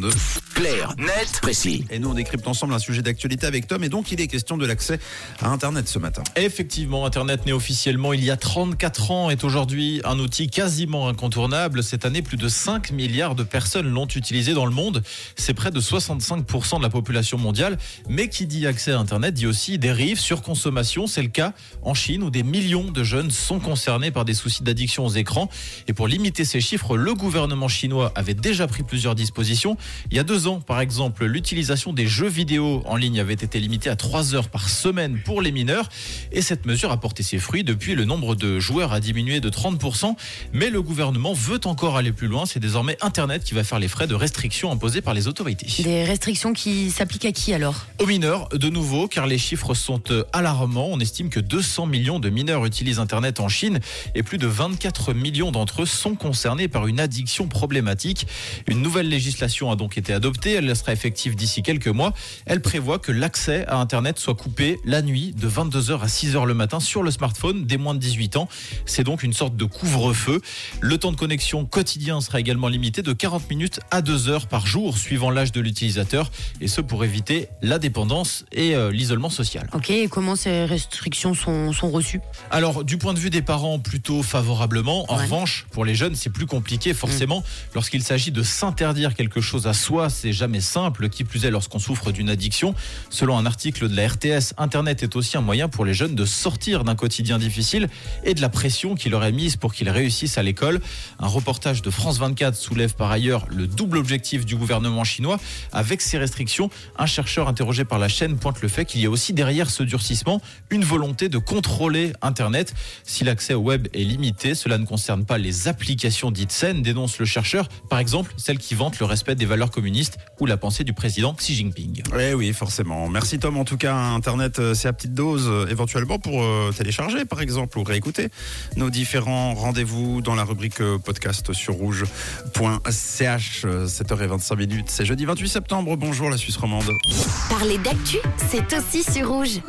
22. Clair, net, précis. Et nous, on décrypte ensemble un sujet d'actualité avec Tom. Et donc, il est question de l'accès à Internet ce matin. Effectivement, Internet né officiellement il y a 34 ans est aujourd'hui un outil quasiment incontournable. Cette année, plus de 5 milliards de personnes l'ont utilisé dans le monde. C'est près de 65% de la population mondiale. Mais qui dit accès à Internet dit aussi dérive, surconsommation. C'est le cas en Chine où des millions de jeunes sont concernés par des soucis d'addiction aux écrans. Et pour limiter ces chiffres, le gouvernement chinois avait déjà pris plusieurs dispositions. Il y a deux ans, par exemple, l'utilisation des jeux vidéo en ligne avait été limitée à 3 heures par semaine pour les mineurs. Et cette mesure a porté ses fruits. Depuis, le nombre de joueurs a diminué de 30%. Mais le gouvernement veut encore aller plus loin. C'est désormais Internet qui va faire les frais de restrictions imposées par les autorités. Des restrictions qui s'appliquent à qui alors? Aux mineurs, de nouveau, car les chiffres sont alarmants. On estime que 200 millions de mineurs utilisent Internet en Chine et plus de 24 millions d'entre eux sont concernés par une addiction problématique. Une nouvelle législation a donc été adoptée. Elle sera effective d'ici quelques mois. Elle prévoit que l'accès à Internet soit coupé la nuit de 22h à 6h le matin sur le smartphone des moins de 18 ans. C'est donc une sorte de couvre-feu. Le temps de connexion quotidien sera également limité de 40 minutes à 2 heures par jour, suivant l'âge de l'utilisateur, et ce pour éviter la dépendance et euh, l'isolement social. Ok, et comment ces restrictions sont, sont reçues? Alors, du point de vue des parents, plutôt favorablement. En Ouais. revanche, pour les jeunes, c'est plus compliqué, forcément. Lorsqu'il s'agit de s'interdire quelque chose à soi, c'est jamais simple, qui plus est lorsqu'on souffre d'une addiction. Selon un article de la RTS, Internet est aussi un moyen pour les jeunes de sortir d'un quotidien difficile et de la pression qui leur est mise pour qu'ils réussissent à l'école. Un reportage de France 24 soulève par ailleurs le double objectif du gouvernement chinois. Avec ces restrictions, un chercheur interrogé par la chaîne pointe le fait qu'il y a aussi derrière ce durcissement une volonté de contrôler Internet. Si l'accès au web est limité, cela ne concerne pas les applications dites saines, dénonce le chercheur, par exemple celles qui vantent le respect des valeurs communistes ou la pensée du président Xi Jinping. Eh oui, forcément. Merci Tom. En tout cas, Internet, euh, c'est à petite dose, euh, éventuellement pour euh, télécharger, par exemple, ou réécouter nos différents rendez-vous dans la rubrique euh, podcast sur rouge.ch. euh, 7h25 minutes. C'est jeudi 28 septembre. Bonjour la Suisse romande. Parler d'actu, c'est aussi sur rouge.